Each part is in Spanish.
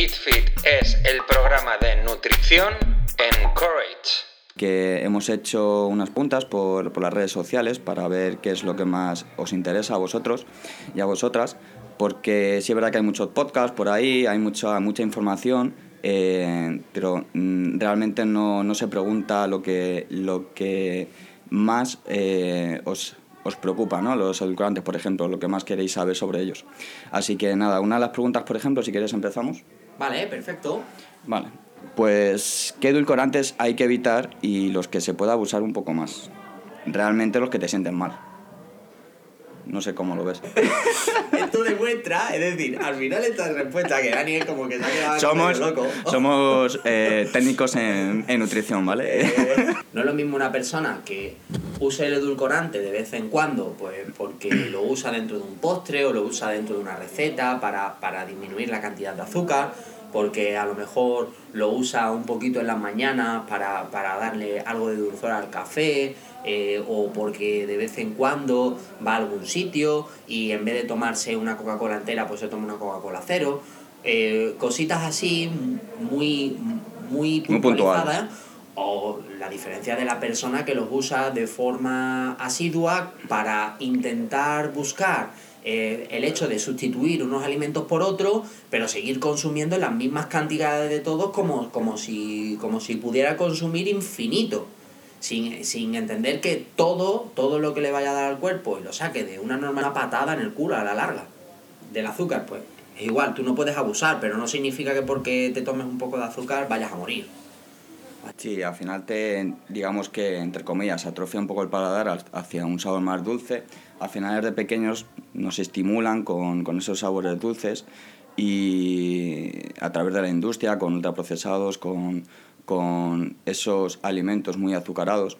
EatFit es el programa de nutrición en Courage. Que hemos hecho unas puntas por, por las redes sociales para ver qué es lo que más os interesa a vosotros y a vosotras, porque sí es verdad que hay muchos podcasts por ahí, hay mucha, mucha información, eh, pero mm, realmente no, no, se pregunta lo que, lo que más eh, os, os, preocupa, ¿no? Los edulcorantes, por ejemplo, lo que más queréis saber sobre ellos. Así que nada, una de las preguntas, por ejemplo, si queréis empezamos. Vale, perfecto. Vale, pues qué edulcorantes hay que evitar y los que se pueda abusar un poco más. Realmente los que te sienten mal. No sé cómo lo ves. Esto demuestra, es decir, al final esta respuesta que Dani es como que se ha quedado somos, loco. Somos eh, técnicos en, en, nutrición, ¿vale? Eh, no es lo mismo una persona que use el edulcorante de vez en cuando, pues porque lo usa dentro de un postre o lo usa dentro de una receta para, para disminuir la cantidad de azúcar, porque a lo mejor lo usa un poquito en las mañanas para, para darle algo de dulzor al café, eh, o porque de vez en cuando va a algún sitio y en vez de tomarse una Coca-Cola entera, pues se toma una Coca-Cola cero. Eh, cositas así muy, muy puntualizadas. O la diferencia de la persona que los usa de forma asidua para intentar buscar eh, el hecho de sustituir unos alimentos por otros, pero seguir consumiendo las mismas cantidades de todos como, como, si, como si pudiera consumir infinito sin, sin entender que todo, todo lo que le vaya a dar al cuerpo y lo saque de una normal patada en el culo a la larga. Del azúcar, pues es igual, tú no puedes abusar, pero no significa que porque te tomes un poco de azúcar vayas a morir. Sí, al final te, digamos que, entre comillas, atrofia un poco el paladar hacia un sabor más dulce. Al final de pequeños nos estimulan con, con esos sabores dulces y a través de la industria, con ultraprocesados, con, con esos alimentos muy azucarados,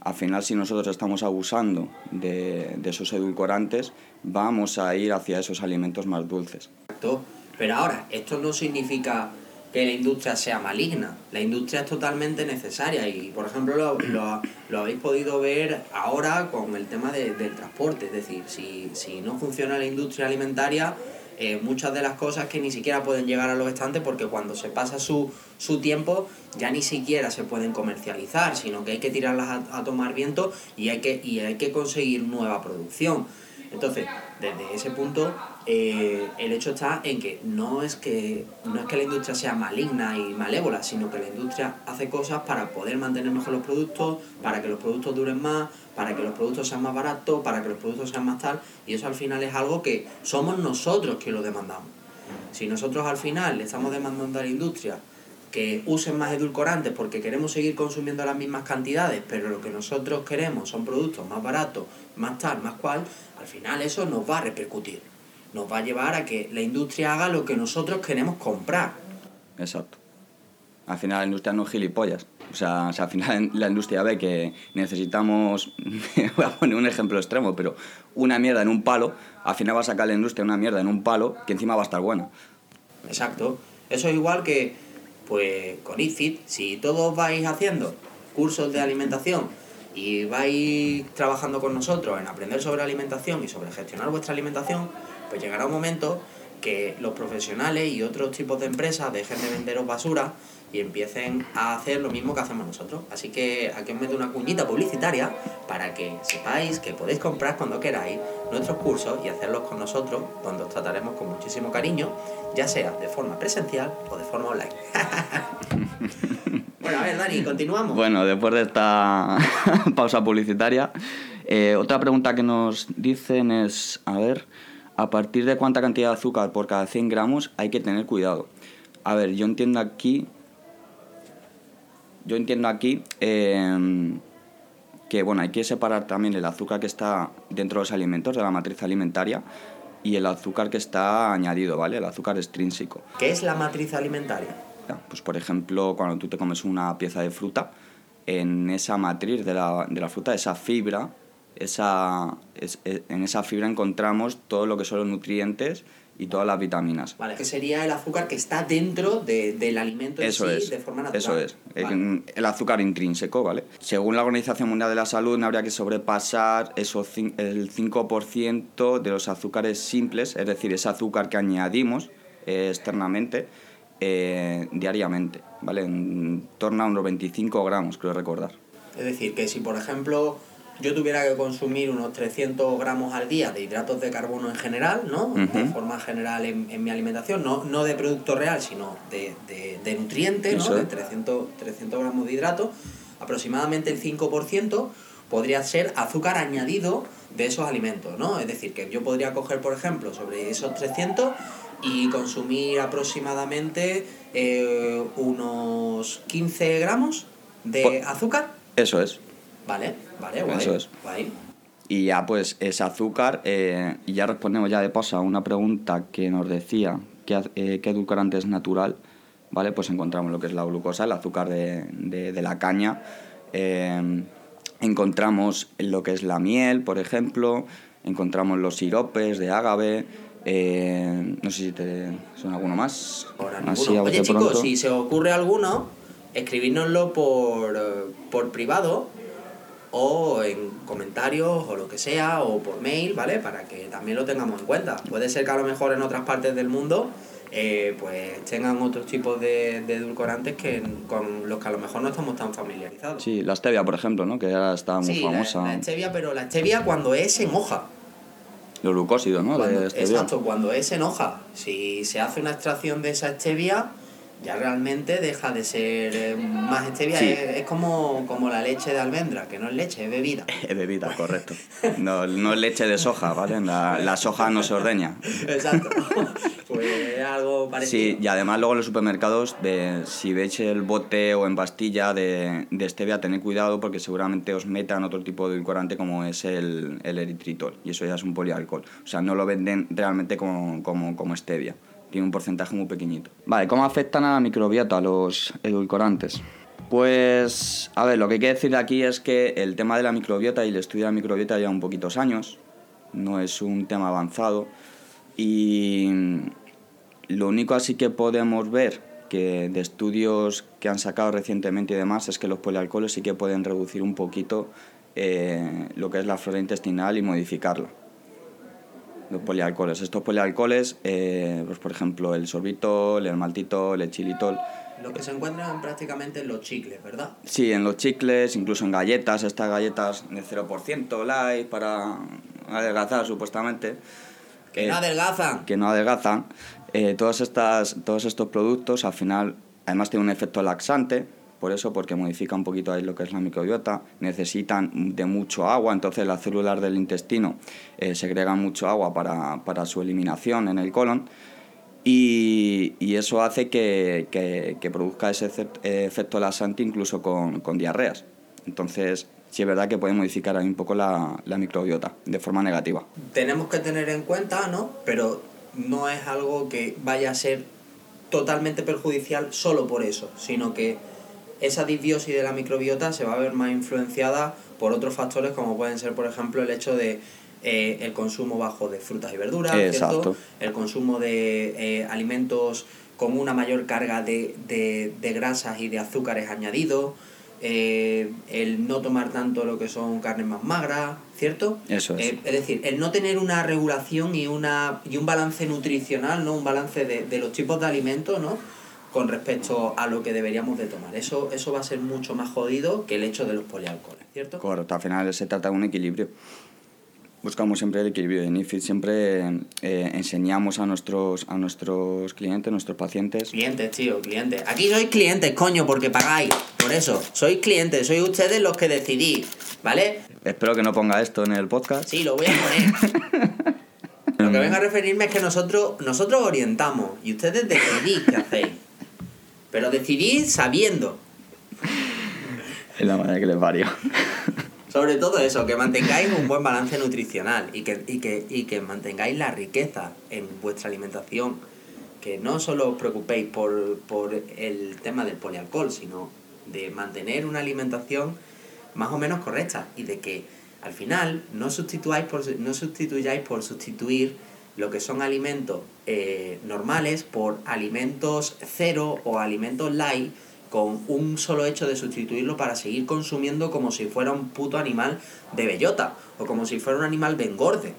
al final si nosotros estamos abusando de, de, esos edulcorantes, vamos a ir hacia esos alimentos más dulces. Exacto. Pero ahora, esto no significa que la industria sea maligna. La industria es totalmente necesaria y, por ejemplo, lo, lo, lo habéis podido ver ahora con el tema de, del transporte. Es decir, si, si no funciona la industria alimentaria, eh, muchas de las cosas que ni siquiera pueden llegar a los estantes porque cuando se pasa su, su tiempo ya ni siquiera se pueden comercializar, sino que hay que tirarlas a, a tomar viento y hay, que, y hay que conseguir nueva producción. Entonces, desde ese punto, eh, el hecho está en que no es que no es que la industria sea maligna y malévola, sino que la industria hace cosas para poder mantener mejor los productos, para que los productos duren más, para que los productos sean más baratos, para que los productos sean más tal, y eso al final es algo que somos nosotros que lo demandamos. Si nosotros al final le estamos demandando a la industria que usen más edulcorantes porque queremos seguir consumiendo las mismas cantidades, pero lo que nosotros queremos son productos más baratos, más tal, más cual, al final eso nos va a repercutir. Nos va a llevar a que la industria haga lo que nosotros queremos comprar. Exacto. Al final la industria no es gilipollas. O sea, o sea, al final la industria ve que necesitamos, voy a poner un ejemplo extremo, pero una mierda en un palo, al final va a sacar la industria una mierda en un palo que encima va a estar buena. Exacto. Eso es igual que, pues, con IFIT, si todos vais haciendo cursos de alimentación y vais trabajando con nosotros en aprender sobre alimentación y sobre gestionar vuestra alimentación, pues llegará un momento que los profesionales y otros tipos de empresas dejen de venderos basura y empiecen a hacer lo mismo que hacemos nosotros. Así que aquí os meto una cuñita publicitaria para que sepáis que podéis comprar cuando queráis nuestros cursos y hacerlos con nosotros, donde os trataremos con muchísimo cariño, ya sea de forma presencial o de forma online. bueno, a ver, Dani, continuamos. Bueno, después de esta pausa publicitaria, eh, otra pregunta que nos dicen es, a ver, ¿a partir de cuánta cantidad de azúcar por cada 100 gramos hay que tener cuidado? A ver, yo entiendo aquí yo entiendo aquí eh, que bueno, hay que separar también el azúcar que está dentro de los alimentos, de la matriz alimentaria, y el azúcar que está añadido, ¿vale? El azúcar extrínseco. ¿Qué es la matriz alimentaria? Pues por ejemplo, cuando tú te comes una pieza de fruta, en esa matriz de la, de la fruta, esa fibra, esa, es, en esa fibra encontramos todo lo que son los nutrientes y todas las vitaminas. Vale, que sería el azúcar que está dentro de, del alimento en eso sí, es, de forma natural. Eso es, Vale. el, azúcar intrínseco, ¿vale? Según la Organización Mundial de la Salud, no habría que sobrepasar eso, cin- el 5% de los azúcares simples, es decir, ese azúcar que añadimos eh, externamente, eh, diariamente, ¿vale? En torno a unos 25 gramos, creo recordar. Es decir, que si por ejemplo yo tuviera que consumir unos 300 gramos al día de hidratos de carbono en general, ¿no? De forma general en, en mi alimentación, no, no de producto real, sino de, de, de nutriente, ¿no? De es. 300, 300 gramos de hidratos, aproximadamente el 5% podría ser azúcar añadido de esos alimentos, ¿no? Es decir, que yo podría coger, por ejemplo, sobre esos 300 y consumir aproximadamente eh, unos 15 gramos de Pues- azúcar. Eso es. Vale, vale, guay. Eso es. guay. Y ya pues ese azúcar, eh, y ya respondemos ya de paso a una pregunta que nos decía qué, eh, qué edulcorante es natural, ¿vale? Pues encontramos lo que es la glucosa, el azúcar de, de- de la caña, eh, encontramos lo que es la miel, por ejemplo, encontramos los siropes de ágave, eh, no sé si te suena alguno más. Así Oye chicos, si se os ocurre alguno, escribidnoslo por, eh, por privado o en comentarios o lo que sea o por mail, ¿vale? Para que también lo tengamos en cuenta. Puede ser que a lo mejor en otras partes del mundo eh, pues tengan otros tipos de, de edulcorantes que con los que a lo mejor no estamos tan familiarizados. Sí, la stevia, por ejemplo, ¿no? Que ahora está muy Sí, la- famosa. La, stevia, pero la stevia cuando es en hoja. Los glucósidos, ¿no? Cuando- exacto, cuando es en hoja. Si se hace una extracción de esa stevia, ya realmente deja de ser eh, más stevia. Sí. Es, es como, como la leche de almendra, que no es leche, es bebida. Es bebida, correcto. No, no es leche de soja, ¿vale? La, la soja no se ordeña. Exacto. pues es algo parecido. Sí, y además luego en los supermercados, de, si veis el bote o en pastilla de, de stevia, tened cuidado porque seguramente os metan otro tipo de edulcorante como es el, el eritritol. Y eso ya es un polialcohol. O sea, no lo venden realmente como, como, como stevia. Tiene un porcentaje muy pequeñito. Vale, ¿cómo afectan a la microbiota los edulcorantes? Pues, a ver, lo que hay que decir aquí es que el tema de la microbiota y el estudio de la microbiota lleva un poquitos años. No es un tema avanzado. Y lo único así que podemos ver que de estudios que han sacado recientemente y demás es que los polialcoholes sí que pueden reducir un poquito eh, lo que es la flora intestinal y modificarla. Los polialcoholes. Estos polialcoholes, eh, pues por ejemplo el sorbitol, el maltitol, el xilitol, Los que se encuentran prácticamente en los chicles, ¿verdad? Sí, en los chicles, incluso en galletas, estas galletas de 0% light para adelgazar supuestamente. Que Eh, no adelgazan. que no adelgazan. Eh, todas estas, todos estos productos al final además tienen un efecto laxante, por eso, porque modifica un poquito ahí lo que es la microbiota, necesitan de mucho agua, entonces las células del intestino eh, segregan mucho agua para, para su eliminación en el colon y, eso hace que, que- produzca ese eh, efecto laxante incluso con, con diarreas. Entonces, sí es verdad que puede modificar ahí un poco la, la microbiota de forma negativa. tenemos que tener en cuenta, ¿no? Pero no es algo que vaya a ser totalmente perjudicial solo por eso, sino que esa disbiosis de la microbiota se va a ver más influenciada por otros factores como pueden ser, por ejemplo, el hecho de eh, el consumo bajo de frutas y verduras, el consumo de eh, alimentos con una mayor carga de, de, de grasas y de azúcares añadidos, eh, el no tomar tanto lo que son carnes más magras, ¿cierto? Eso es. Eh, es decir, el no tener una regulación y, una, y un balance nutricional, ¿no? Un balance de, de los tipos de alimentos, ¿no? Con respecto a lo que deberíamos de tomar. Eso, eso va a ser mucho más jodido que el hecho de los polialcoholes, ¿cierto? Correcto, al final se trata de un equilibrio. Buscamos siempre el equilibrio. En IFIT siempre eh, enseñamos a nuestros, a nuestros clientes, nuestros pacientes. Clientes, tío, clientes. Aquí sois clientes, coño, porque pagáis. Por eso, sois clientes, sois ustedes los que decidís, ¿vale? Espero que no ponga esto en el podcast. Sí, lo voy a poner. Lo que vengo a referirme es que nosotros, nosotros orientamos y ustedes decidís qué hacéis. Pero decidís sabiendo. Es la manera que les vario. Sobre todo eso, que mantengáis un buen balance nutricional y que, y que, y que mantengáis la riqueza en vuestra alimentación. Que no solo os preocupéis por, por el tema del polialcohol, sino de mantener una alimentación más o menos correcta y de que al final no sustituyáis por, no sustituyáis por sustituir lo que son alimentos eh, normales por alimentos cero o alimentos light con un solo hecho de sustituirlo para seguir consumiendo como si fuera un puto animal de bellota o como si fuera un animal de engorde.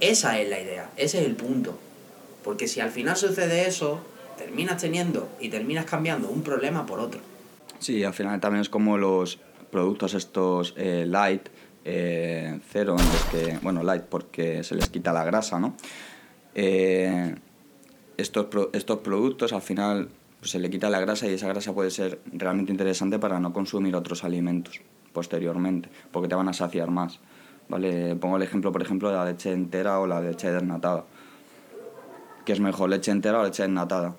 Esa es la idea, ese es el punto. Porque si al final sucede eso, terminas teniendo y terminas cambiando un problema por otro. Sí, al final también es como los productos estos eh, light, eh, cero, los que, bueno, light porque se les quita la grasa, ¿no? Eh, estos, estos productos al final pues, se le quita la grasa y esa grasa puede ser realmente interesante para no consumir otros alimentos posteriormente, porque te van a saciar más. ¿vale? Pongo el ejemplo, por ejemplo, de la leche entera o la leche desnatada. ¿Qué es mejor, leche entera o leche desnatada?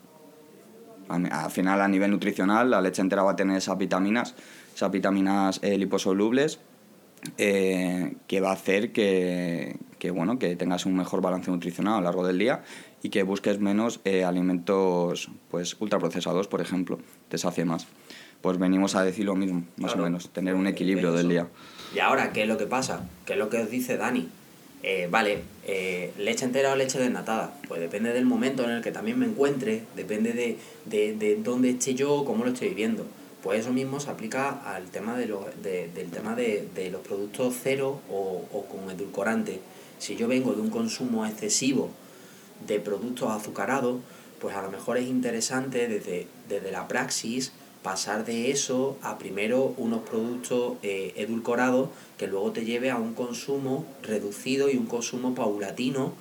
Al final, a nivel nutricional, la leche entera va a tener esas vitaminas, esas vitaminas eh, liposolubles, eh, que va a hacer que, que, bueno, que tengas un mejor balance nutricional a lo largo del día y que busques menos eh, alimentos pues, ultraprocesados, por ejemplo, te sacie más. Pues venimos a decir lo mismo, más o menos, tener un equilibrio del día. Y ahora, ¿qué es lo que pasa? ¿Qué es lo que os dice Dani? Eh, vale, eh, leche entera o leche desnatada. Pues depende del momento en el que también me encuentre, depende de, de, de dónde esté yo, cómo lo estoy viviendo. Pues eso mismo se aplica al tema de, del tema de, los productos cero o, o con edulcorante. Si yo vengo de un consumo excesivo de productos azucarados, pues a lo mejor es interesante desde, desde la praxis pasar de eso a primero unos productos eh, edulcorados que luego te lleve a un consumo reducido y un consumo paulatino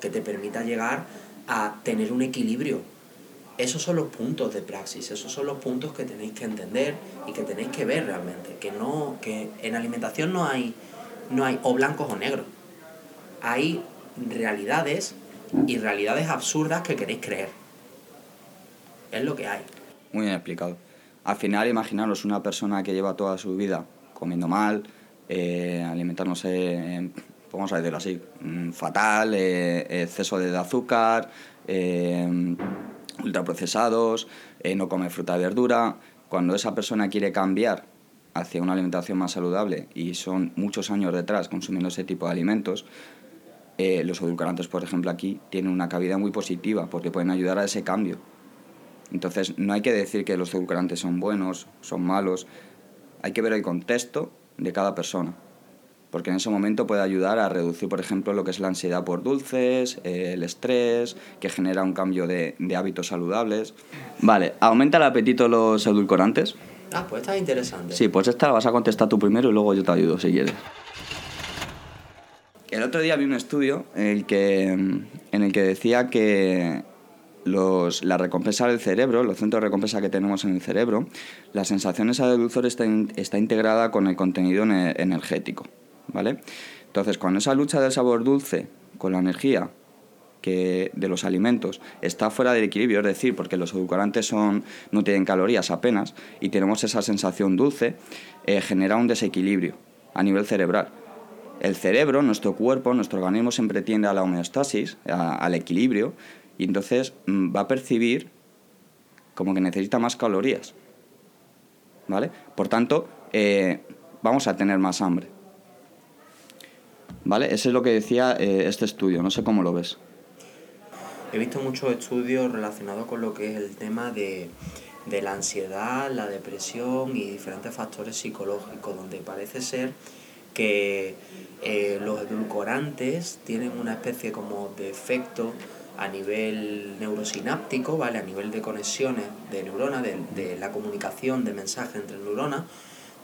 que te permita llegar a tener un equilibrio. Esos son los puntos de praxis, esos son los puntos que tenéis que entender y que tenéis que ver realmente, que no que en alimentación no hay no hay o blancos o negros. Hay realidades y realidades absurdas que queréis creer. Es lo que hay. Muy bien explicado. Al final, imaginaros una persona que lleva toda su vida comiendo mal, eh, alimentándose, vamos a decirlo así, mm, fatal, eh, exceso de azúcar, eh, ultraprocesados, eh, no come fruta y verdura. Cuando esa persona quiere cambiar hacia una alimentación más saludable y son muchos años detrás consumiendo ese tipo de alimentos, eh, los edulcorantes, por ejemplo, aquí tienen una cabida muy positiva porque pueden ayudar a ese cambio. Entonces, no hay que decir que los edulcorantes son buenos, son malos. Hay que ver el contexto de cada persona. Porque en ese momento puede ayudar a reducir, por ejemplo, lo que es la ansiedad por dulces, eh, el estrés, que genera un cambio de, de, hábitos saludables. Vale, ¿aumenta el apetito los edulcorantes? Ah, pues está interesante. Sí, pues esta la vas a contestar tú primero y luego yo te ayudo si quieres. El otro día vi un estudio en el que, en el que decía que los, la recompensa del cerebro, los centros de recompensa que tenemos en el cerebro, la sensación esa de dulzor está, in, está integrada con el contenido energético, ¿vale? Entonces, cuando esa lucha del sabor dulce con la energía que de los alimentos está fuera del equilibrio, es decir, porque los edulcorantes son, no tienen calorías apenas y tenemos esa sensación dulce, eh, genera un desequilibrio a nivel cerebral. El cerebro, nuestro cuerpo, nuestro organismo siempre tiende a la homeostasis, al equilibrio, y entonces mm, va a percibir como que necesita más calorías. ¿Vale? Por tanto, eh, vamos a tener más hambre. ¿Vale? Eso es lo que decía eh, este estudio, no sé cómo lo ves. He visto muchos estudios relacionados con lo que es el tema de, de la ansiedad, la depresión y diferentes factores psicológicos, donde parece ser que eh, los edulcorantes tienen una especie como de efecto a nivel neurosináptico, ¿vale? A nivel de conexiones de neuronas, de, de la comunicación de mensajes entre neuronas,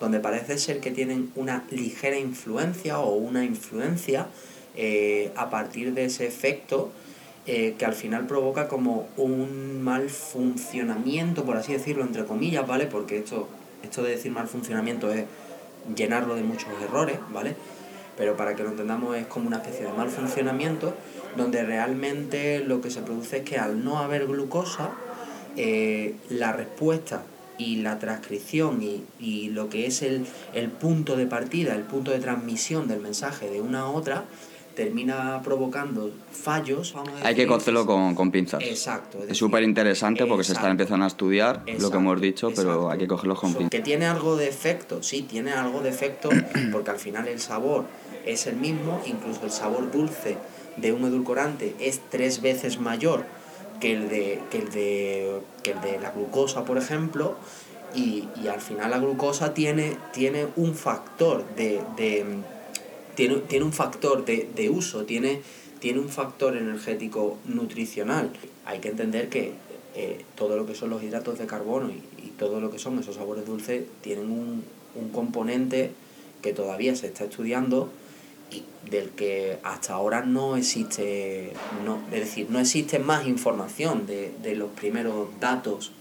donde parece ser que tienen una ligera influencia o una influencia eh, a partir de ese efecto eh, que al final provoca como un mal funcionamiento, por así decirlo, entre comillas, ¿vale? Porque esto, esto de decir mal funcionamiento es llenarlo de muchos errores, ¿vale? Pero para que lo entendamos es como una especie de mal funcionamiento donde realmente lo que se produce es que al no haber glucosa, eh, la respuesta y la transcripción y, y lo que es el, el, punto de partida, el punto de transmisión del mensaje de una a otra, termina provocando fallos. Vamos a decir. Hay que cogerlo con, con pinzas. Exacto. Es súper interesante porque se está empezando a estudiar exacto, lo que hemos dicho, exacto. pero hay que cogerlo con pinzas. Que tiene algo de efecto, sí, tiene algo de efecto porque al final el sabor es el mismo, incluso el sabor dulce de un edulcorante es tres veces mayor que el de, que el de, que el de la glucosa, por ejemplo, y, y al final la glucosa tiene, tiene un factor de, de tiene, tiene un factor de, de uso, tiene, tiene un factor energético nutricional. Hay que entender que eh, todo lo que son los hidratos de carbono y, y todo lo que son esos sabores dulces tienen un, un componente que todavía se está estudiando del que hasta ahora no existe, no, es decir, no existe más información de, de los primeros datos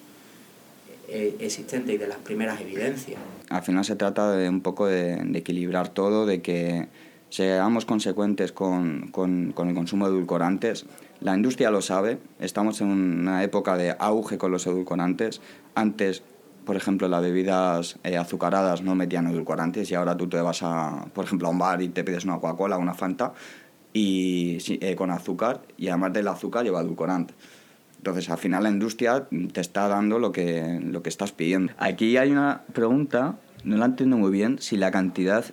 eh, existentes y de las primeras evidencias. Al final se trata de un poco de, equilibrar todo, de que seamos consecuentes con, con, con el consumo de edulcorantes. La industria lo sabe, estamos en una época de auge con los edulcorantes. Antes por ejemplo, las bebidas eh, azucaradas no metían edulcorantes y ahora tú te vas a, por ejemplo, a un bar y te pides una Coca-Cola, una Fanta y eh, con azúcar y además del azúcar lleva edulcorante. Entonces, al final la industria te está dando lo que, lo que estás pidiendo. Aquí hay una pregunta, no la entiendo muy bien, si la cantidad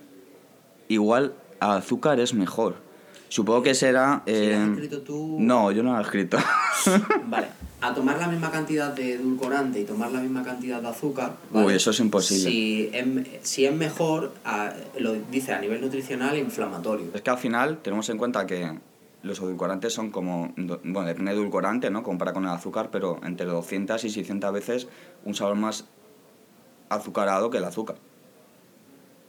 igual a azúcar es mejor. Supongo que será... Si la has eh, escrito tú... No, yo no la he escrito. Vale, a tomar la misma cantidad de edulcorante y tomar la misma cantidad de azúcar. ¿vale? Uy, eso es imposible. Si es, si es mejor, a- lo dice a nivel nutricional inflamatorio. Es que al final tenemos en cuenta que los edulcorantes son como, bueno, depende del edulcorante, ¿no? Compara con el azúcar, pero entre 200 y 600 veces un sabor más azucarado que el azúcar.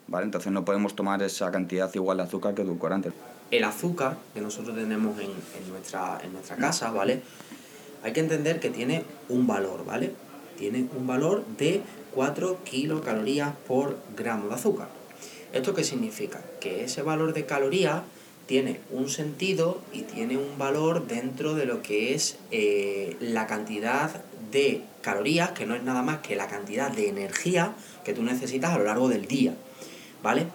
¿Vale? Entonces no podemos tomar esa cantidad igual de azúcar que edulcorante. El azúcar que nosotros tenemos en, en nuestra, en nuestra casa, ¿vale? Hay que entender que tiene un valor, ¿vale? Tiene un valor de 4 kilocalorías por gramo de azúcar. ¿Esto qué significa? Que ese valor de calorías tiene un sentido y tiene un valor dentro de lo que es eh, la cantidad de calorías, que no es nada más que la cantidad de energía que tú necesitas a lo largo del día. ¿Vale?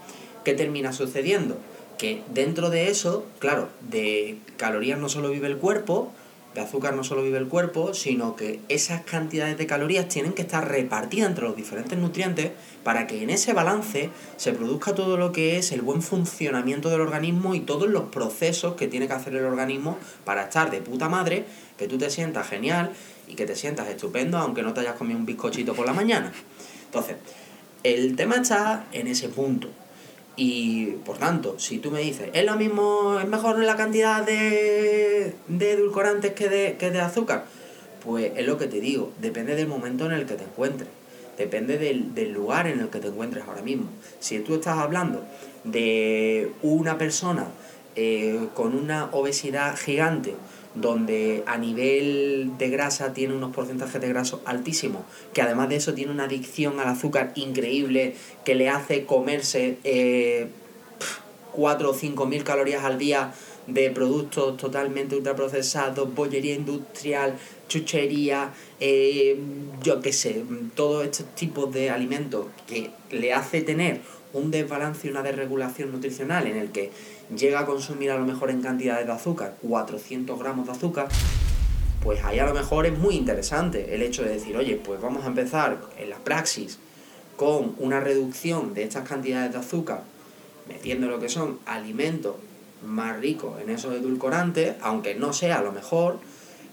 ¿Qué termina sucediendo? Que dentro de eso, claro, de calorías no solo vive el cuerpo, de azúcar no solo vive el cuerpo, sino que esas cantidades de calorías tienen que estar repartidas entre los diferentes nutrientes para que en ese balance se produzca todo lo que es el buen funcionamiento del organismo y todos los procesos que tiene que hacer el organismo para estar de puta madre, que tú te sientas genial y que te sientas estupendo aunque no te hayas comido un bizcochito por la mañana. Entonces, el tema está en ese punto. Y por tanto, si tú me dices, es lo mismo, es mejor la cantidad de, de edulcorantes que de, que de azúcar, pues es lo que te digo, depende del momento en el que te encuentres, depende del, del lugar en el que te encuentres ahora mismo. Si tú estás hablando de una persona eh, con una obesidad gigante, donde a nivel de grasa tiene unos porcentajes de graso altísimos, que además de eso tiene una adicción al azúcar increíble, que le hace comerse eh, 4 o 5 mil calorías al día de productos totalmente ultraprocesados, bollería industrial, chuchería, eh, yo qué sé, todos estos tipos de alimentos que le hace tener un desbalance y una desregulación nutricional en el que llega a consumir a lo mejor en cantidades de azúcar 400 gramos de azúcar, pues ahí a lo mejor es muy interesante el hecho de decir, oye, pues vamos a empezar en la praxis con una reducción de estas cantidades de azúcar, metiendo lo que son alimentos más ricos en esos edulcorantes, aunque no sea lo mejor.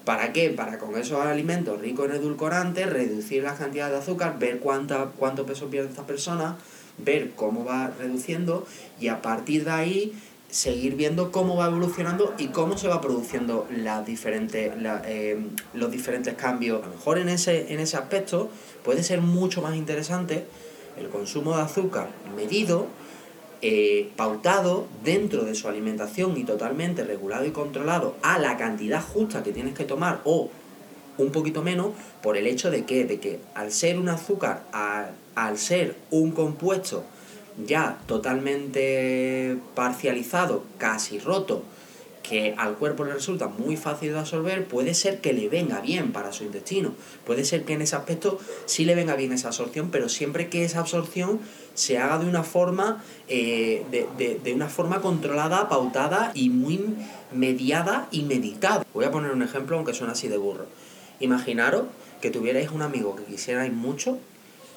¿Para qué? Para con esos alimentos ricos en edulcorantes reducir las cantidades de azúcar, ver cuánta, cuánto peso pierde esta persona, ver cómo va reduciendo y a partir de ahí seguir viendo cómo va evolucionando y cómo se va produciendo la- eh, los diferentes cambios. A lo mejor en ese, en ese aspecto puede ser mucho más interesante el consumo de azúcar medido, eh, pautado dentro de su alimentación y totalmente regulado y controlado a la cantidad justa que tienes que tomar o un poquito menos por el hecho de que, de que al ser un azúcar, al ser un compuesto ya totalmente parcializado, casi roto, que al cuerpo le resulta muy fácil de absorber, puede ser que le venga bien para su intestino. Puede ser que en ese aspecto sí le venga bien esa absorción, pero siempre que esa absorción se haga de una forma, eh, de, de- de una forma controlada, pautada y muy mediada y meditada. Voy a poner un ejemplo, aunque suena así de burro. Imaginaros que tuvierais un amigo que quisierais mucho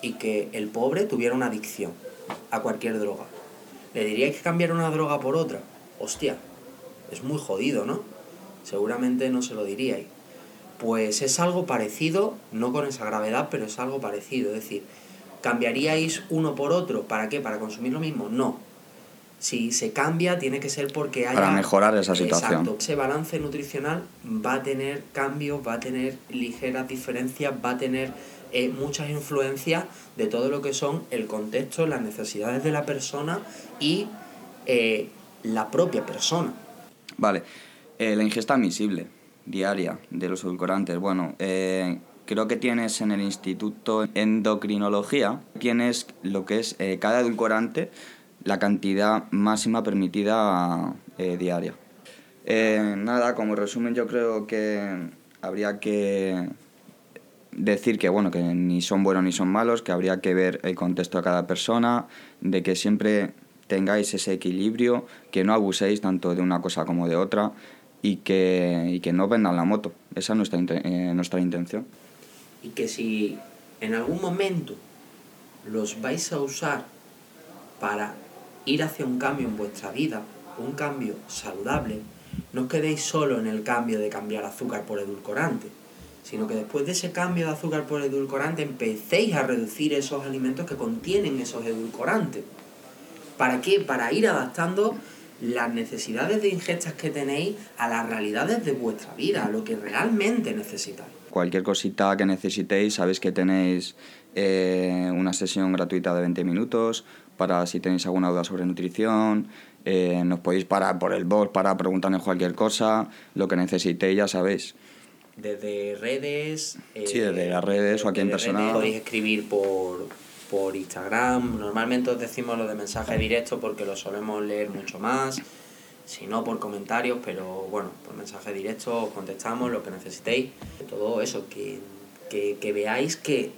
y que el pobre tuviera una adicción a cualquier droga. ¿Le diríais que cambiar una droga por otra? Hostia, es muy jodido, ¿no? Seguramente no se lo diríais. Pues es algo parecido, no con esa gravedad, pero es algo parecido. Es decir, ¿cambiaríais uno por otro? ¿Para qué? ¿Para consumir lo mismo? No. Si se cambia, tiene que ser porque haya... Para mejorar esa situación. Exacto. Ese balance nutricional va a tener cambios, va a tener ligeras diferencias, va a tener eh, muchas influencias de todo lo que son el contexto, las necesidades de la persona y eh, la propia persona. Vale, eh, la ingesta admisible diaria de los edulcorantes. Bueno, creo que tienes en el Instituto Endocrinología, tienes lo que es cada edulcorante, la cantidad máxima permitida eh, diaria. Eh, nada, como resumen yo creo que habría que decir que bueno que ni son buenos ni son malos, que habría que ver el contexto de cada persona, de que siempre tengáis ese equilibrio, que no abuséis tanto de una cosa como de otra y que, y que no vendan la moto. Esa es nuestra, eh, nuestra intención. Y que si en algún momento los vais a usar para ir hacia un cambio en vuestra vida, un cambio saludable, no os quedéis solo en el cambio de cambiar azúcar por edulcorante, sino que después de ese cambio de azúcar por edulcorante empecéis a reducir esos alimentos que contienen esos edulcorantes. ¿Para qué? Para ir adaptando las necesidades de ingestas que tenéis a las realidades de vuestra vida, a lo que realmente necesitáis. Cualquier cosita que necesitéis, sabéis que tenéis eh, una sesión gratuita de 20 minutos para si tenéis alguna duda sobre nutrición. eh, nos podéis parar por el box para preguntarnos cualquier cosa, lo que necesitéis, ya sabéis. Desde redes. eh, Sí, desde las redes o aquí en desde persona. redes Podéis escribir por, por Instagram. Normalmente os decimos lo de mensaje directo porque lo solemos leer mucho más. Si no, por comentarios, pero bueno, por mensaje directo os contestamos lo que necesitéis. Todo eso, que, que, que veáis que,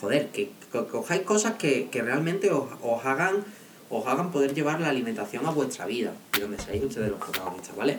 joder, que, co- cojáis cosas que, que realmente os, os hagan os hagan poder llevar la alimentación a vuestra vida y donde seáis ustedes los protagonistas, ¿vale?